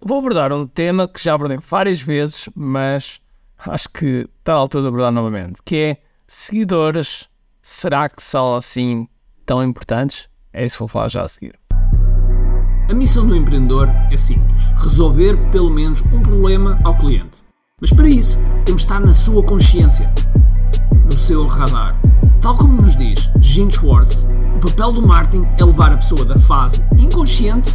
vou abordar um tema que já abordei várias vezes, mas acho que está à altura de abordar novamente, que é seguidores, será que são assim tão importantes? É isso que vou falar já a seguir. A missão do empreendedor é simples: resolver pelo menos um problema ao cliente. Mas para isso, temos de estar na sua consciência, no seu radar. Tal como nos diz Gene Schwartz, o papel do marketing é levar a pessoa da fase inconsciente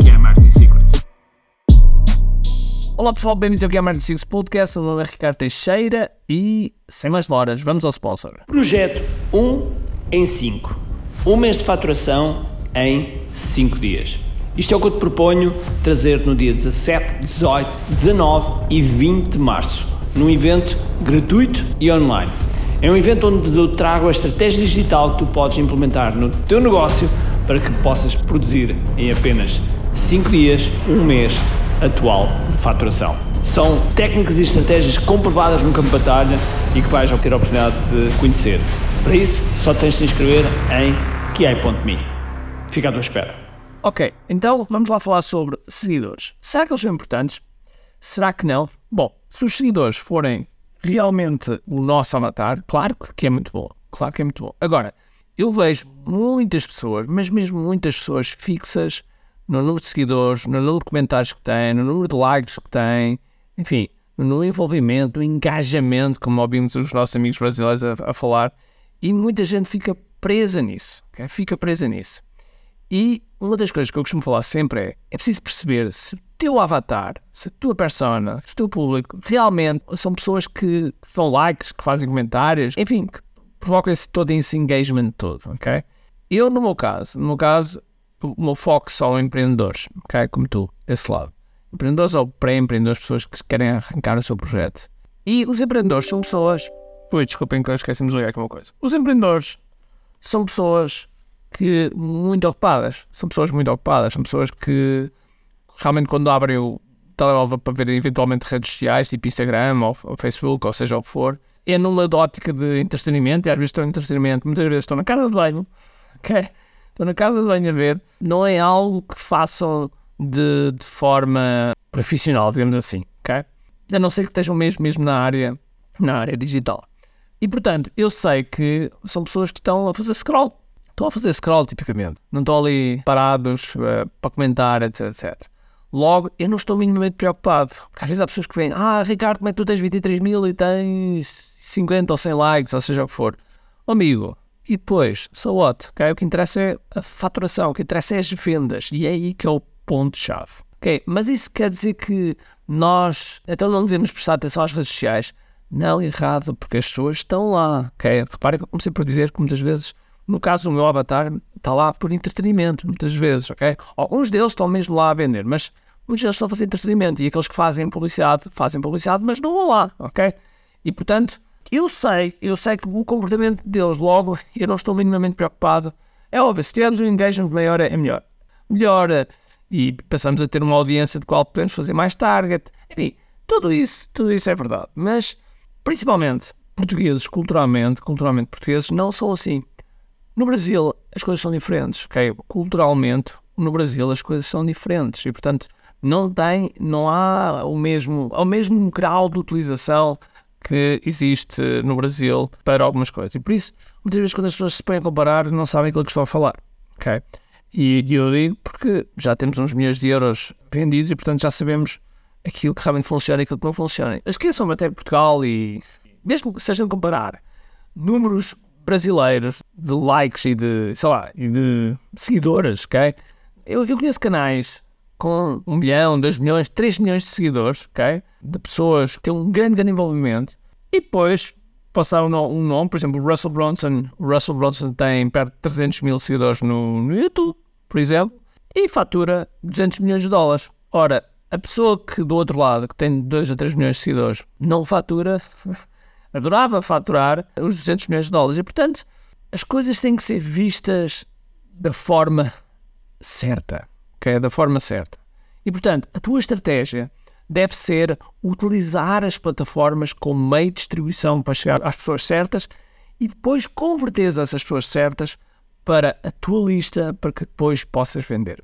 Olá pessoal, bem-vindos ao que é Marketing Secrets Podcast. O meu nome é Ricardo Teixeira e, sem mais demoras, vamos ao sponsor. Projeto 1 em 5. Um mês de faturação em 5 dias. Isto é o que eu te proponho trazer no dia 17, 18, 19 e 20 de março num evento gratuito e online. É um evento onde eu trago a estratégia digital que tu podes implementar no teu negócio para que possas produzir em apenas 5 dias, um mês atual de faturação. São técnicas e estratégias comprovadas no campo de batalha e que vais ter a oportunidade de conhecer. Para isso, só tens de te inscrever em kiai.me. Fica à tua espera. Ok, então vamos lá falar sobre seguidores. Será que eles são importantes? Será que não? Bom, se os seguidores forem realmente o nosso avatar, claro que é muito bom. Claro que é muito bom. Agora, eu vejo muitas pessoas, mas mesmo muitas pessoas fixas no número de seguidores, no número de comentários que têm, no número de likes que têm, enfim, no envolvimento, no engajamento, como ouvimos os nossos amigos brasileiros a, a falar, e muita gente fica presa nisso, okay? fica presa nisso. E uma das coisas que eu costumo falar sempre é: é preciso perceber se o teu avatar, se a tua persona, se o teu público realmente são pessoas que dão likes, que fazem comentários, enfim, que provocam esse, todo esse engagement todo, ok? Eu, no meu caso, no meu caso, o meu foco são empreendedores, ok? Como tu, desse lado. Empreendedores ou pré-empreendedores, pessoas que querem arrancar o seu projeto. E os empreendedores são pessoas. Ui, desculpem que eu esqueci de ligar aqui uma coisa. Os empreendedores são pessoas que muito ocupadas. São pessoas muito ocupadas, são pessoas que realmente quando abrem o telemóvel para ver eventualmente redes sociais, tipo Instagram ou, ou Facebook, ou seja o que for, é numa ótica de entretenimento, e às vezes estão em entretenimento, muitas vezes estão na casa de banho, ok? Estão na casa de banho a ver, não é algo que façam de, de forma profissional, digamos assim, ok? A não ser que estejam mesmo, mesmo na área, na área digital. E portanto, eu sei que são pessoas que estão a fazer scroll Estão a fazer scroll tipicamente. Não estão ali parados uh, para comentar, etc, etc. Logo, eu não estou minimamente preocupado. Porque às vezes há pessoas que vêm, ah, Ricardo, como é que tu tens 23 mil e tens 50 ou 100 likes, ou seja o que for. Amigo, e depois, so what? Okay? O que interessa é a faturação, o que interessa é as vendas. E é aí que é o ponto-chave. Okay? Mas isso quer dizer que nós, então não devemos prestar atenção às redes sociais? Não, errado, porque as pessoas estão lá. Okay? Reparem que eu comecei por dizer que muitas vezes no caso do meu avatar, está lá por entretenimento, muitas vezes, ok? Alguns deles estão mesmo lá a vender, mas muitos deles estão a fazer entretenimento. E aqueles que fazem publicidade, fazem publicidade, mas não vão lá, ok? E portanto, eu sei, eu sei que o comportamento deles, logo, eu não estou minimamente preocupado. É óbvio, se tivermos um engagement maior, é melhor. Melhora. E passamos a ter uma audiência de qual podemos fazer mais target. Enfim, tudo isso, tudo isso é verdade. Mas, principalmente, portugueses, culturalmente, culturalmente portugueses, não são assim. No Brasil as coisas são diferentes, ok? Culturalmente, no Brasil as coisas são diferentes e, portanto, não tem, não há o mesmo, o mesmo grau de utilização que existe no Brasil para algumas coisas. E por isso, muitas vezes quando as pessoas se põem a comparar, não sabem aquilo que estão a falar, ok? E eu digo porque já temos uns milhões de euros vendidos e, portanto, já sabemos aquilo que realmente funciona e aquilo que não funciona. Esqueçam até Portugal e, mesmo que sejam comparar números brasileiros de likes e de, sei lá, e de seguidores, ok? Eu, eu conheço canais com um milhão, dois milhões, três milhões de seguidores, ok? De pessoas que têm um grande, grande envolvimento e depois passar um, nome, por exemplo, Russell Bronson. Russell Bronson tem perto de 300 mil seguidores no, no YouTube, por exemplo, e fatura 200 milhões de dólares. Ora, a pessoa que do outro lado, que tem 2 a 3 milhões de seguidores, não fatura adorava faturar os 200 milhões de dólares. E, portanto, as coisas têm que ser vistas da forma certa, ok? Da forma certa. E portanto, a tua estratégia deve ser utilizar as plataformas como meio de distribuição para chegar às pessoas certas e depois converter essas pessoas certas para a tua lista para que depois possas vender.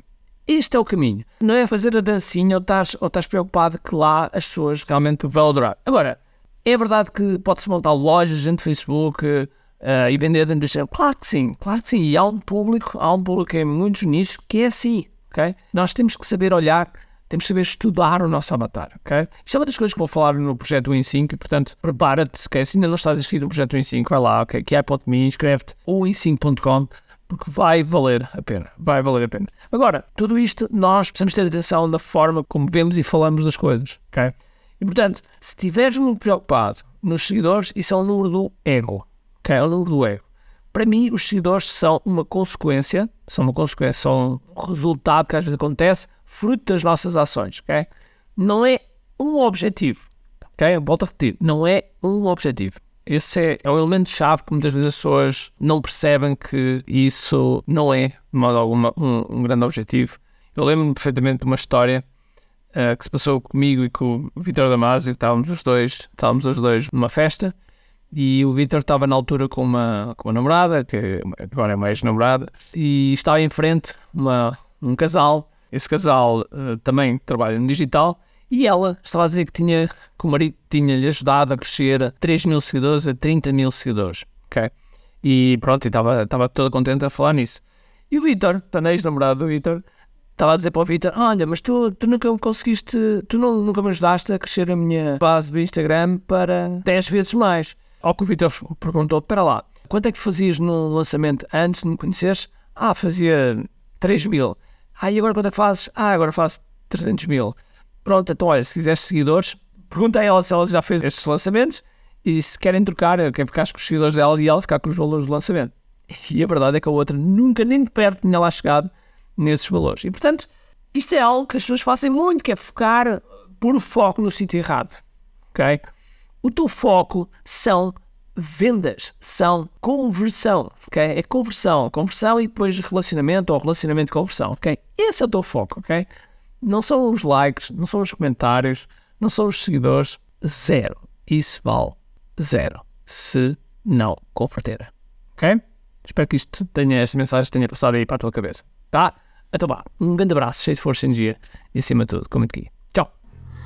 Este é o caminho. Não é fazer a dancinha ou estás, ou estás preocupado que lá as pessoas realmente vão adorar. Agora, é verdade que pode-se montar lojas dentro do Facebook uh, e vender dentro do Claro que sim, claro que sim. E há um público, há um público em muitos nichos que é assim, Nós temos que saber olhar temos que saber estudar o nosso avatar, ok? Isto é uma das coisas que vou falar no projeto Win5 e, portanto, prepara-te, ok? Se ainda não estás inscrito no projeto Win5, vai lá, ok? Que é me inscreve-te ou win5.com porque vai valer a pena, vai valer a pena. Agora, tudo isto, nós precisamos ter atenção da forma como vemos e falamos das coisas, ok? E, portanto, se estiveres muito preocupado nos seguidores, isso é o número do ego, ok? É o número do ego. Para mim, os seguidores são uma consequência, são uma consequência, são um resultado que às vezes acontece, fruto das nossas ações, ok? Não é um objetivo, ok? Volto a repetir, não é um objetivo. Esse é, é um elemento-chave que muitas vezes as pessoas não percebem que isso não é, de modo alguma, um, um grande objetivo. Eu lembro-me perfeitamente de uma história uh, que se passou comigo e com o Vitor Damasio, estávamos os dois, estávamos os dois numa festa e o Vitor estava na altura com uma, com uma namorada, que agora é uma ex-namorada, e estava em frente uma, um casal. Esse casal uh, também trabalha no digital e ela estava a dizer que, tinha, que o marido tinha-lhe ajudado a crescer a 3 mil seguidores a 30 mil seguidores. ok? E pronto, e estava, estava toda contente a falar nisso. E o Vitor, a ex-namorado do Vitor, estava a dizer para o Vitor: Olha, mas tu, tu nunca conseguiste, tu não, nunca me ajudaste a crescer a minha base do Instagram para 10 vezes mais. Ao que o Vitor perguntou: Espera lá, quanto é que fazias no lançamento antes de me conheceres? Ah, fazia 3 mil. Ah, e agora quanto é que fazes? Ah, agora faço 300 mil. Pronto, então olha, se quiseres seguidores, pergunta a ela se ela já fez estes lançamentos e se querem trocar, quer ficar com os seguidores dela e ela ficar com os valores do lançamento. E a verdade é que a outra nunca nem de perto tinha lá chegado nesses valores. E portanto, isto é algo que as pessoas fazem muito, que é focar por foco no sítio errado. Ok? O teu foco são vendas, são conversão, ok? É conversão, conversão e depois relacionamento ou relacionamento conversão, ok? Esse é o teu foco, ok? Não são os likes, não são os comentários, não são os seguidores, zero. Isso vale zero se não converter, ok? Espero que isto tenha, esta mensagem tenha passado aí para a tua cabeça, tá? Então vá, um grande abraço, cheio de força e energia e acima de tudo, como aqui.